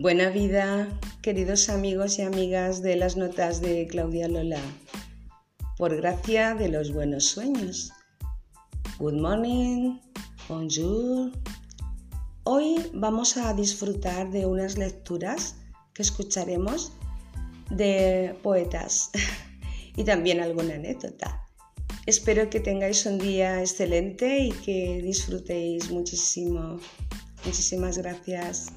Buena vida, queridos amigos y amigas de las notas de Claudia Lola. Por gracia de los buenos sueños. Good morning, bonjour. Hoy vamos a disfrutar de unas lecturas que escucharemos de poetas y también alguna anécdota. Espero que tengáis un día excelente y que disfrutéis muchísimo. Muchísimas gracias.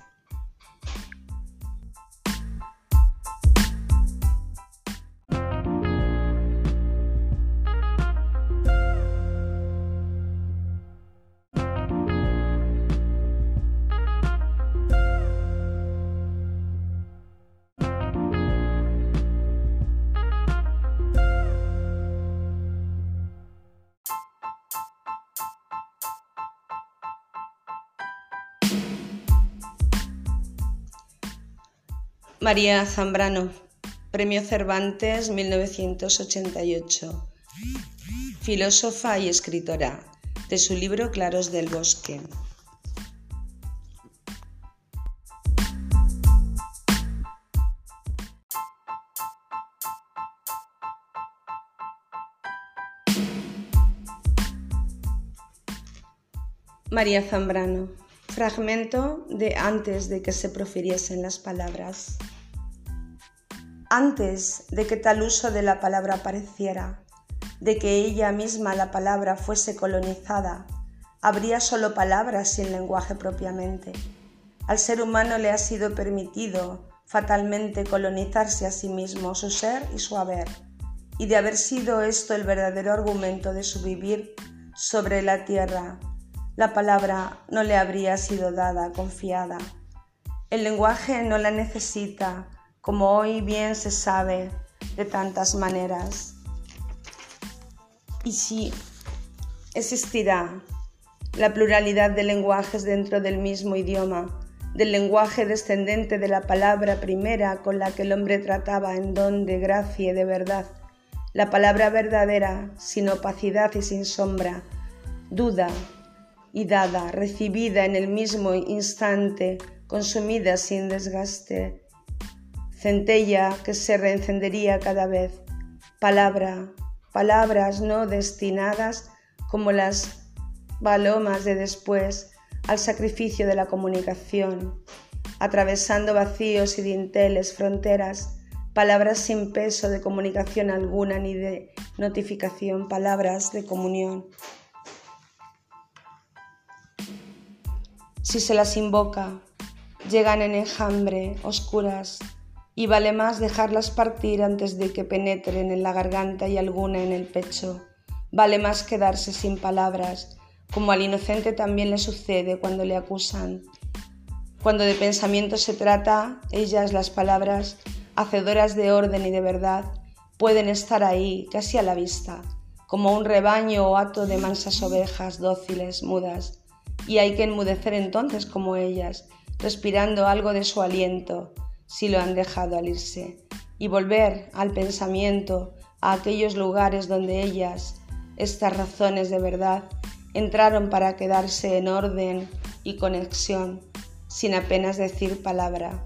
María Zambrano, Premio Cervantes 1988, filósofa y escritora, de su libro Claros del Bosque. María Zambrano, fragmento de antes de que se profiriesen las palabras antes de que tal uso de la palabra apareciera, de que ella misma la palabra fuese colonizada, habría solo palabras sin lenguaje propiamente. Al ser humano le ha sido permitido fatalmente colonizarse a sí mismo su ser y su haber, y de haber sido esto el verdadero argumento de su vivir sobre la tierra, la palabra no le habría sido dada confiada. El lenguaje no la necesita, como hoy bien se sabe de tantas maneras. Y si existirá la pluralidad de lenguajes dentro del mismo idioma, del lenguaje descendente de la palabra primera con la que el hombre trataba en don de gracia y de verdad, la palabra verdadera, sin opacidad y sin sombra, duda y dada, recibida en el mismo instante, consumida sin desgaste, centella que se reencendería cada vez, palabra, palabras no destinadas como las palomas de después al sacrificio de la comunicación, atravesando vacíos y dinteles, fronteras, palabras sin peso de comunicación alguna ni de notificación, palabras de comunión. Si se las invoca, llegan en enjambre, oscuras, y vale más dejarlas partir antes de que penetren en la garganta y alguna en el pecho. Vale más quedarse sin palabras, como al inocente también le sucede cuando le acusan. Cuando de pensamiento se trata, ellas, las palabras, hacedoras de orden y de verdad, pueden estar ahí, casi a la vista, como un rebaño o hato de mansas ovejas dóciles, mudas, y hay que enmudecer entonces como ellas, respirando algo de su aliento, si lo han dejado al irse, y volver al pensamiento a aquellos lugares donde ellas, estas razones de verdad, entraron para quedarse en orden y conexión, sin apenas decir palabra,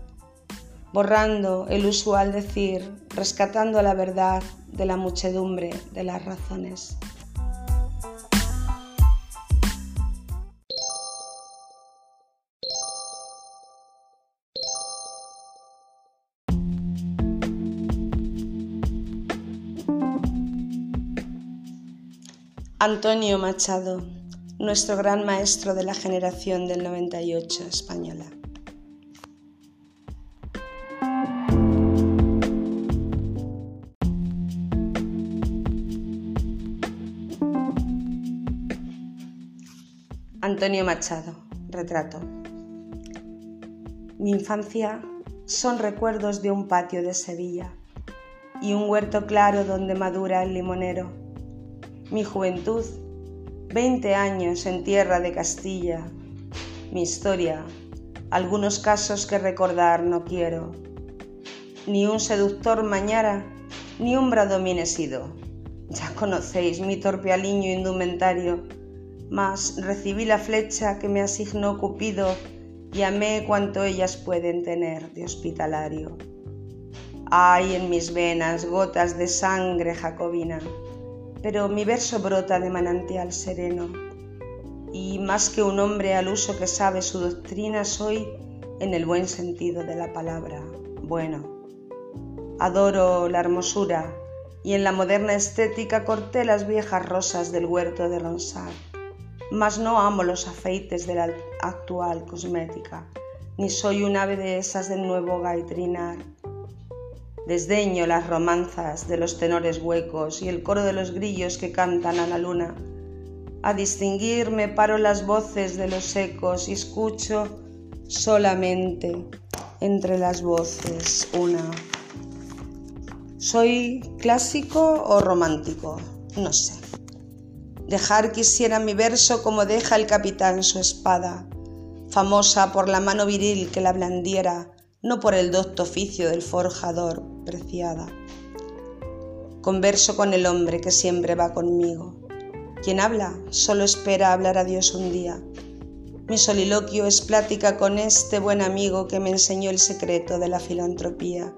borrando el usual decir, rescatando la verdad de la muchedumbre de las razones. Antonio Machado, nuestro gran maestro de la generación del 98 española. Antonio Machado, retrato. Mi infancia son recuerdos de un patio de Sevilla y un huerto claro donde madura el limonero mi juventud, 20 años en tierra de Castilla, mi historia, algunos casos que recordar no quiero, ni un seductor mañara, ni un bradomín. Ya conocéis mi torpe aliño indumentario, mas recibí la flecha que me asignó Cupido y amé cuanto ellas pueden tener de hospitalario. Hay en mis venas gotas de sangre jacobina, pero mi verso brota de manantial sereno, y más que un hombre al uso que sabe su doctrina, soy, en el buen sentido de la palabra, bueno. Adoro la hermosura y en la moderna estética corté las viejas rosas del huerto de Ronsard, mas no amo los afeites de la actual cosmética, ni soy un ave de esas del nuevo gaitrinar. Desdeño las romanzas de los tenores huecos y el coro de los grillos que cantan a la luna. A distinguirme paro las voces de los ecos y escucho solamente entre las voces una. ¿Soy clásico o romántico? No sé. Dejar quisiera mi verso como deja el capitán su espada, famosa por la mano viril que la blandiera, no por el docto oficio del forjador preciada. Converso con el hombre que siempre va conmigo. Quien habla solo espera hablar a Dios un día. Mi soliloquio es plática con este buen amigo que me enseñó el secreto de la filantropía.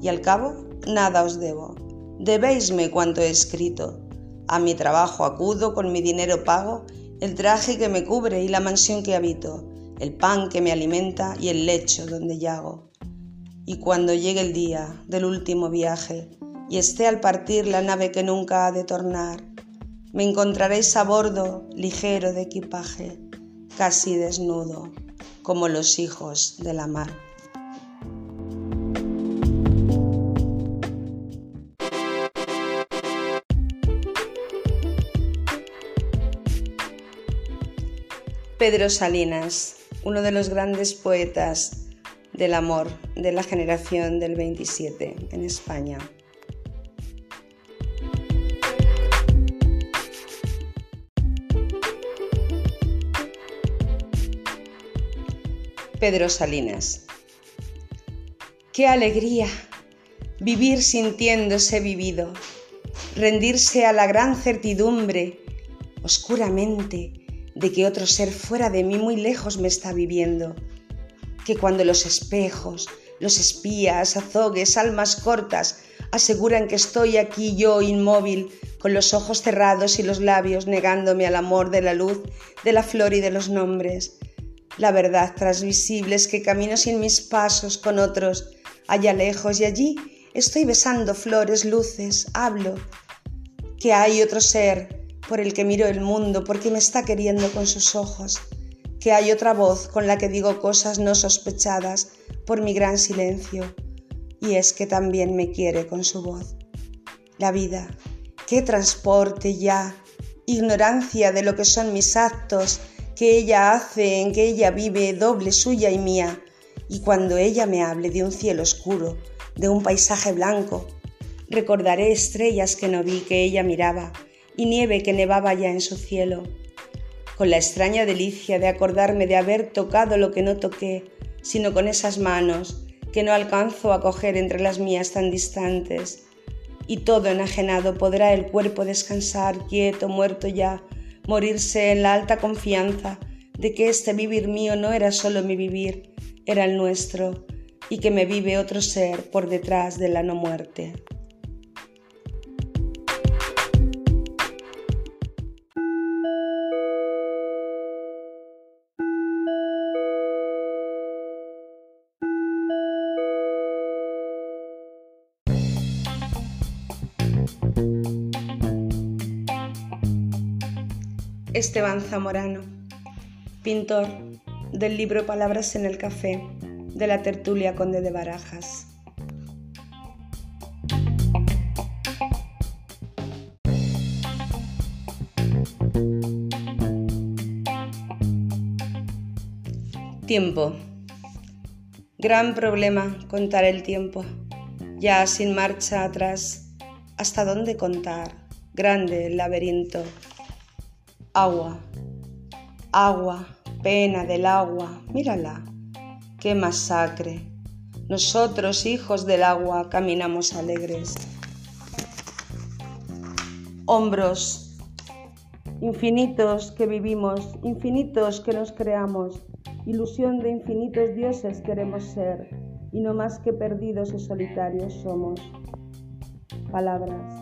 Y al cabo nada os debo. Debéisme cuanto he escrito. A mi trabajo acudo, con mi dinero pago, el traje que me cubre y la mansión que habito, el pan que me alimenta y el lecho donde yago. Y cuando llegue el día del último viaje y esté al partir la nave que nunca ha de tornar, me encontraréis a bordo ligero de equipaje, casi desnudo, como los hijos de la mar. Pedro Salinas, uno de los grandes poetas del amor de la generación del 27 en España. Pedro Salinas. Qué alegría vivir sintiéndose vivido, rendirse a la gran certidumbre, oscuramente, de que otro ser fuera de mí muy lejos me está viviendo, que cuando los espejos, los espías, azogues, almas cortas aseguran que estoy aquí yo inmóvil, con los ojos cerrados y los labios negándome al amor de la luz, de la flor y de los nombres. La verdad transvisible es que camino sin mis pasos con otros, allá lejos y allí estoy besando flores, luces, hablo, que hay otro ser por el que miro el mundo, porque me está queriendo con sus ojos, que hay otra voz con la que digo cosas no sospechadas por mi gran silencio, y es que también me quiere con su voz. La vida, qué transporte ya, ignorancia de lo que son mis actos, que ella hace, en que ella vive, doble suya y mía, y cuando ella me hable de un cielo oscuro, de un paisaje blanco, recordaré estrellas que no vi que ella miraba, y nieve que nevaba ya en su cielo, con la extraña delicia de acordarme de haber tocado lo que no toqué, sino con esas manos que no alcanzo a coger entre las mías tan distantes. Y todo enajenado podrá el cuerpo descansar, quieto, muerto ya, morirse en la alta confianza de que este vivir mío no era solo mi vivir, era el nuestro, y que me vive otro ser por detrás de la no muerte. Esteban Zamorano, pintor del libro Palabras en el Café de la tertulia Conde de Barajas. Tiempo. Gran problema contar el tiempo. Ya sin marcha atrás. ¿Hasta dónde contar? Grande el laberinto Agua, agua, pena del agua, mírala, qué masacre. Nosotros, hijos del agua, caminamos alegres. Hombros infinitos que vivimos, infinitos que nos creamos, ilusión de infinitos dioses queremos ser, y no más que perdidos y solitarios somos. Palabras,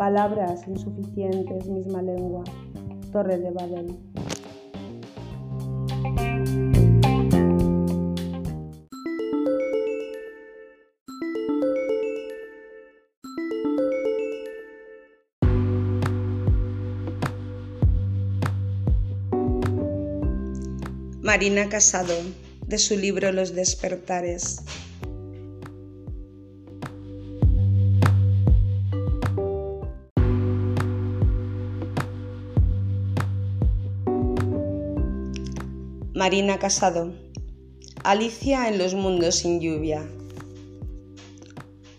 palabras insuficientes, misma lengua, torre de Babel. Marina Casado, de su libro Los despertares. Marina Casado. Alicia en los mundos sin lluvia.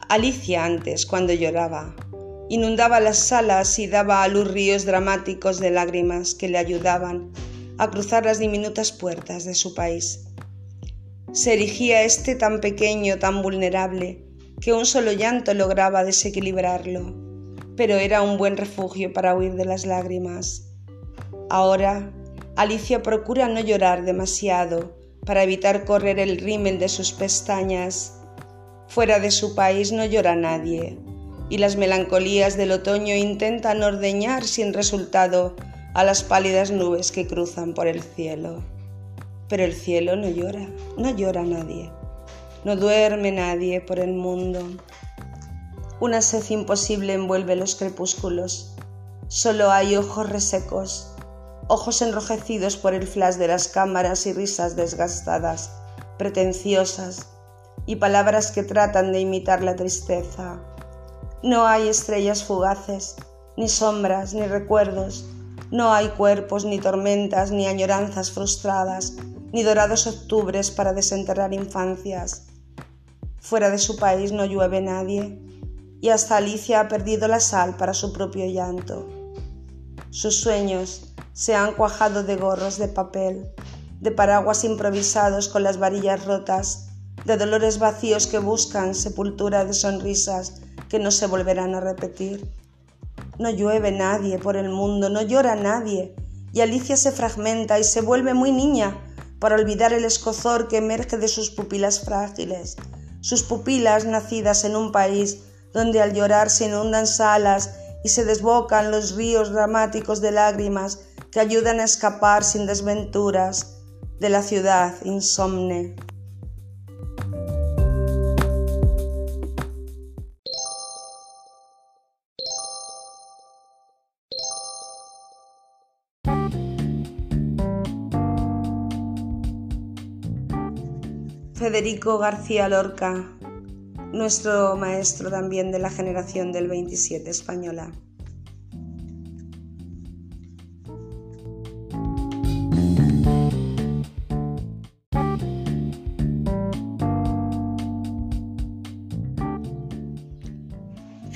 Alicia antes, cuando lloraba, inundaba las salas y daba a luz ríos dramáticos de lágrimas que le ayudaban a cruzar las diminutas puertas de su país. Se erigía este tan pequeño, tan vulnerable, que un solo llanto lograba desequilibrarlo, pero era un buen refugio para huir de las lágrimas. Ahora, Alicia procura no llorar demasiado para evitar correr el rímel de sus pestañas. Fuera de su país no llora nadie, y las melancolías del otoño intentan ordeñar sin resultado a las pálidas nubes que cruzan por el cielo. Pero el cielo no llora, no llora nadie, no duerme nadie por el mundo. Una sed imposible envuelve los crepúsculos. Solo hay ojos resecos, ojos enrojecidos por el flash de las cámaras y risas desgastadas, pretenciosas, y palabras que tratan de imitar la tristeza. No hay estrellas fugaces, ni sombras, ni recuerdos, no hay cuerpos, ni tormentas, ni añoranzas frustradas, ni dorados octubres para desenterrar infancias. Fuera de su país no llueve nadie, y hasta Alicia ha perdido la sal para su propio llanto. Sus sueños se han cuajado de gorros de papel, de paraguas improvisados con las varillas rotas, de dolores vacíos que buscan sepultura de sonrisas que no se volverán a repetir. No llueve nadie por el mundo, no llora nadie, y Alicia se fragmenta y se vuelve muy niña para olvidar el escozor que emerge de sus pupilas frágiles, sus pupilas nacidas en un país donde al llorar se inundan salas y se desbocan los ríos dramáticos de lágrimas que ayudan a escapar sin desventuras de la ciudad insomne. Federico García Lorca, nuestro maestro también de la generación del 27 española.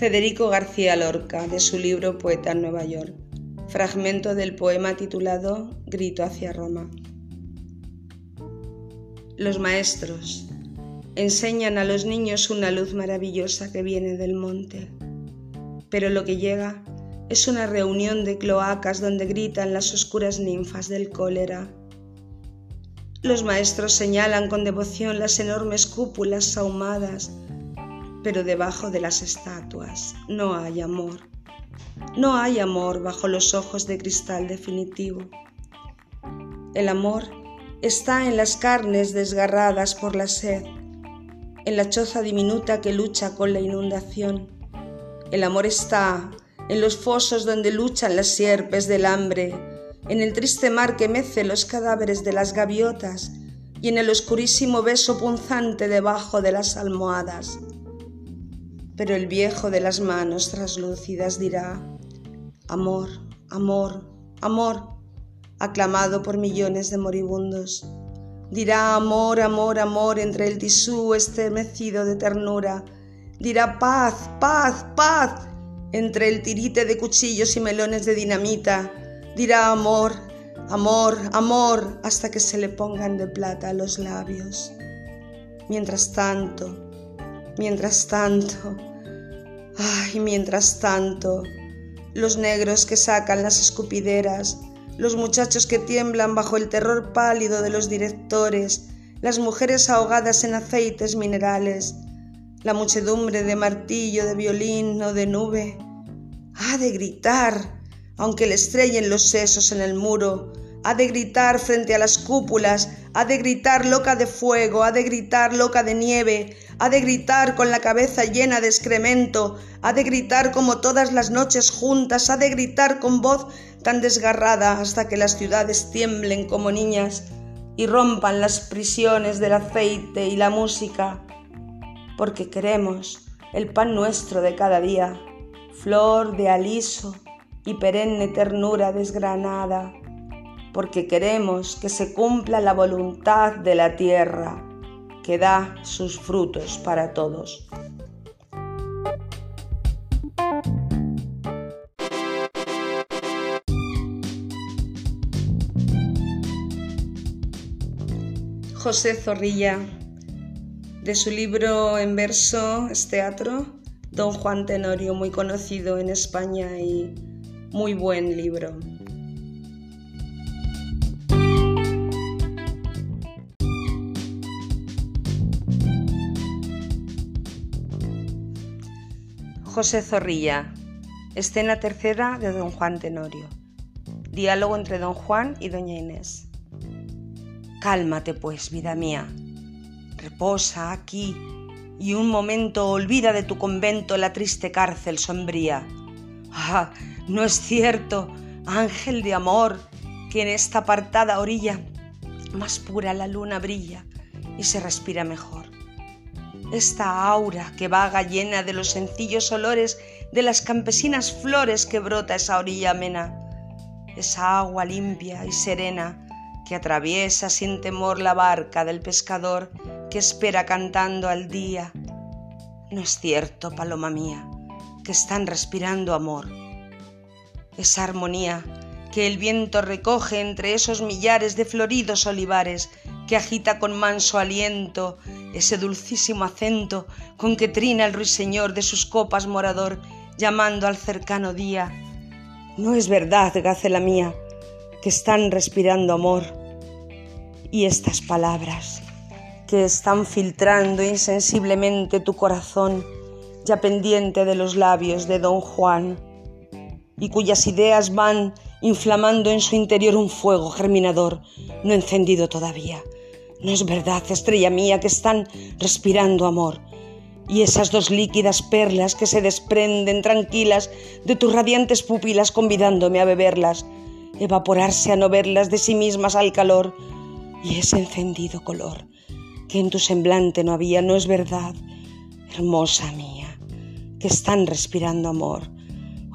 Federico García Lorca, de su libro Poeta en Nueva York, fragmento del poema titulado Grito hacia Roma. Los maestros enseñan a los niños una luz maravillosa que viene del monte, pero lo que llega es una reunión de cloacas donde gritan las oscuras ninfas del cólera. Los maestros señalan con devoción las enormes cúpulas sahumadas, pero debajo de las estatuas no hay amor. No hay amor bajo los ojos de cristal definitivo. El amor está en las carnes desgarradas por la sed, en la choza diminuta que lucha con la inundación. El amor está en los fosos donde luchan las sierpes del hambre, en el triste mar que mece los cadáveres de las gaviotas y en el oscurísimo beso punzante debajo de las almohadas. Pero el viejo de las manos traslúcidas dirá, amor, amor, amor, aclamado por millones de moribundos. Dirá amor, amor, amor entre el tisú estremecido de ternura. Dirá paz, paz, paz entre el tirite de cuchillos y melones de dinamita. Dirá amor, amor, amor hasta que se le pongan de plata los labios. Mientras tanto, mientras tanto, ay, mientras tanto, los negros que sacan las escupideras los muchachos que tiemblan bajo el terror pálido de los directores, las mujeres ahogadas en aceites minerales, la muchedumbre de martillo, de violín o de nube. Ha de gritar, aunque le estrellen los sesos en el muro, ha de gritar frente a las cúpulas, ha de gritar loca de fuego, ha de gritar loca de nieve, ha de gritar con la cabeza llena de excremento, ha de gritar como todas las noches juntas, ha de gritar con voz tan desgarrada hasta que las ciudades tiemblen como niñas y rompan las prisiones del aceite y la música, porque queremos el pan nuestro de cada día, flor de aliso y perenne ternura desgranada porque queremos que se cumpla la voluntad de la tierra, que da sus frutos para todos. José Zorrilla, de su libro en verso Es teatro, Don Juan Tenorio, muy conocido en España y muy buen libro. José Zorrilla. Escena tercera de Don Juan Tenorio. Diálogo entre Don Juan y Doña Inés. Cálmate, pues, vida mía. Reposa aquí y un momento olvida de tu convento la triste cárcel sombría. Ah, no es cierto, ángel de amor, que en esta apartada orilla más pura la luna brilla y se respira mejor esta aura que vaga llena de los sencillos olores de las campesinas flores que brota esa orilla amena, esa agua limpia y serena que atraviesa sin temor la barca del pescador que espera cantando al día. No es cierto, paloma mía, que están respirando amor. Esa armonía que el viento recoge entre esos millares de floridos olivares que agita con manso aliento ese dulcísimo acento con que trina el ruiseñor de sus copas morador, llamando al cercano día. No es verdad, gacela mía, que están respirando amor. Y estas palabras, que están filtrando insensiblemente tu corazón, ya pendiente de los labios de don Juan, y cuyas ideas van inflamando en su interior un fuego germinador, no encendido todavía, no es verdad, estrella mía, que están respirando amor. Y esas dos líquidas perlas que se desprenden tranquilas de tus radiantes pupilas convidándome a beberlas, evaporarse a no verlas de sí mismas al calor. Y ese encendido color que en tu semblante no había, no es verdad, hermosa mía, que están respirando amor.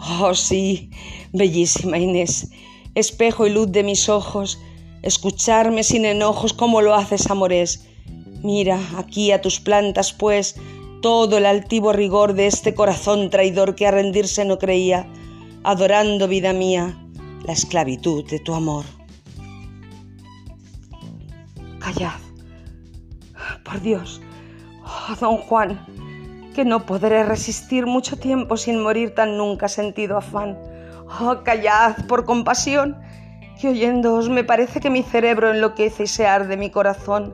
Oh sí, bellísima Inés, espejo y luz de mis ojos, escucharme sin enojos como lo haces, amores. Mira aquí a tus plantas, pues, todo el altivo rigor de este corazón traidor que a rendirse no creía, adorando, vida mía, la esclavitud de tu amor. Callad. Por Dios, oh, don Juan, que no podré resistir mucho tiempo sin morir tan nunca sentido afán. Oh, callad, por compasión, que oyéndoos me parece que mi cerebro enloquece y se arde mi corazón.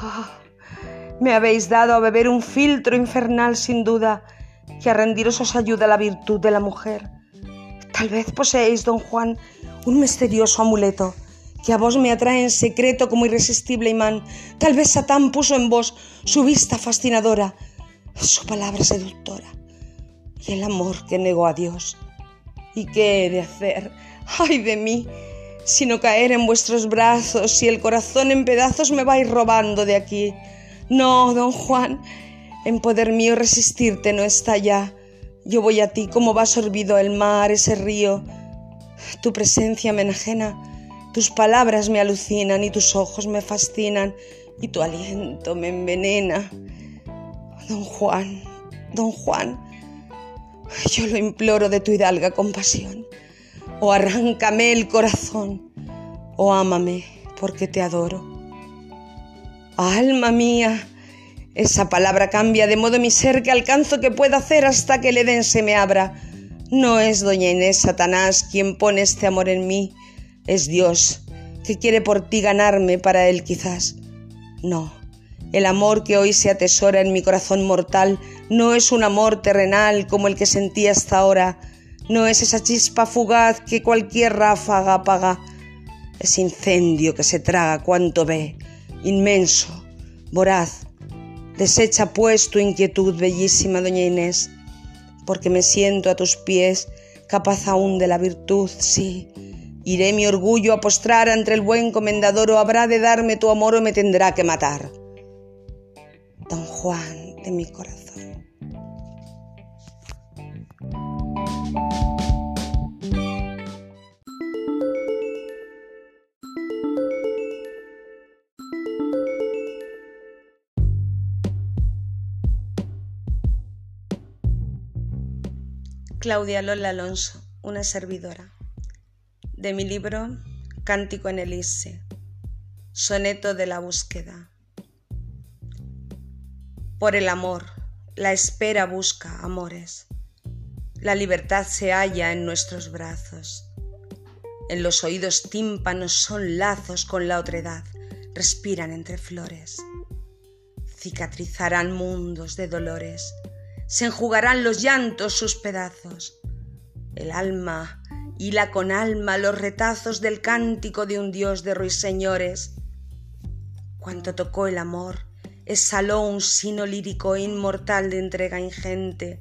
Ah, me habéis dado a beber un filtro infernal sin duda, que a rendiros os ayuda la virtud de la mujer. Tal vez poseéis, don Juan, un misterioso amuleto que a vos me atrae en secreto como irresistible imán. Tal vez Satán puso en vos su vista fascinadora, su palabra seductora y el amor que negó a Dios. ¿Y qué he de hacer? ay de mí, sino caer en vuestros brazos y el corazón en pedazos me vais robando de aquí. No, don Juan, en poder mío resistirte no está ya. Yo voy a ti como va sorbido el mar, ese río. Tu presencia me enajena, tus palabras me alucinan y tus ojos me fascinan y tu aliento me envenena. Don Juan, don Juan, yo lo imploro de tu hidalga compasión o arráncame el corazón, o ámame porque te adoro. Alma mía, esa palabra cambia de modo mi ser que alcanzo que pueda hacer hasta que el Edén se me abra. No es doña Inés Satanás quien pone este amor en mí, Es Dios que quiere por ti ganarme para Él quizás. No, el amor que hoy se atesora en mi corazón mortal no es un amor terrenal como el que sentí hasta ahora, no es esa chispa fugaz que cualquier ráfaga apaga, es incendio que se traga cuanto ve, inmenso, voraz. Desecha pues tu inquietud, bellísima doña Inés, porque me siento a tus pies, capaz aún de la virtud, sí. Iré mi orgullo a postrar ante el buen comendador o habrá de darme tu amor o me tendrá que matar. Don Juan de mi corazón. Claudia Lola Alonso, una servidora. De mi libro Cántico en Elise, Soneto de la búsqueda. Por el amor, la espera busca amores. La libertad se halla en nuestros brazos. En los oídos tímpanos son lazos con la otredad, respiran entre flores. Cicatrizarán mundos de dolores se enjugarán los llantos sus pedazos. El alma hila con alma los retazos del cántico de un dios de ruiseñores. Cuanto tocó el amor, exhaló un sino lírico inmortal de entrega ingente.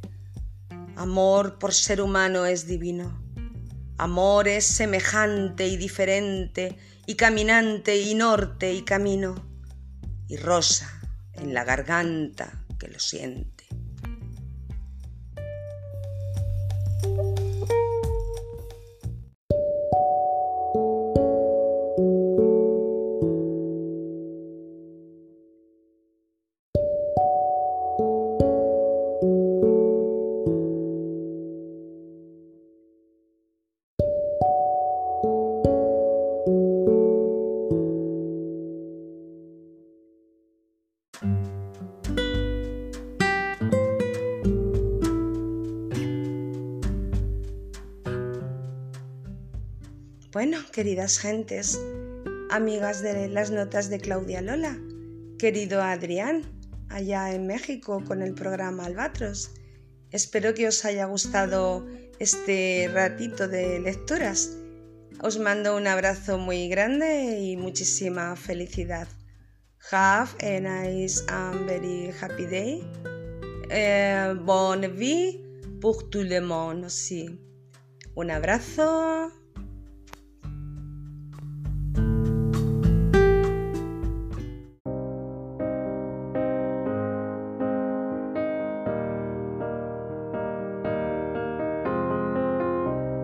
Amor por ser humano es divino. Amor es semejante y diferente, y caminante y norte y camino, y rosa en la garganta que lo siente. Bueno, queridas gentes, amigas de las notas de Claudia Lola, querido Adrián, allá en México con el programa Albatros, espero que os haya gustado este ratito de lecturas. Os mando un abrazo muy grande y muchísima felicidad. Have a nice and very happy day. Eh, bonne vie pour tout le monde aussi. Un abrazo.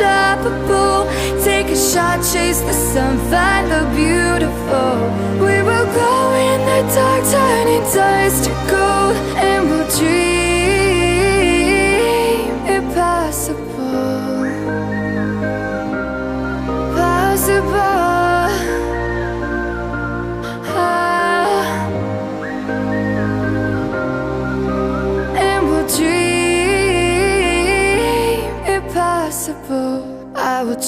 Unstoppable. Take a shot, chase the sun, find the beautiful. We will glow in the dark, turning dust to gold,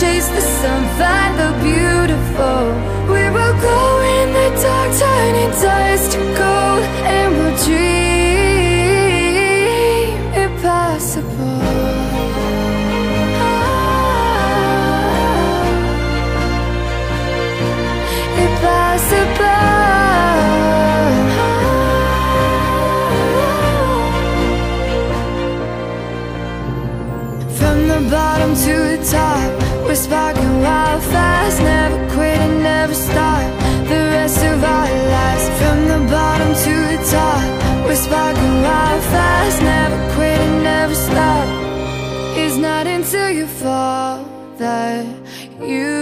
chase the sun, find the beautiful. fast, never quit and never stop. It's not until you fall that you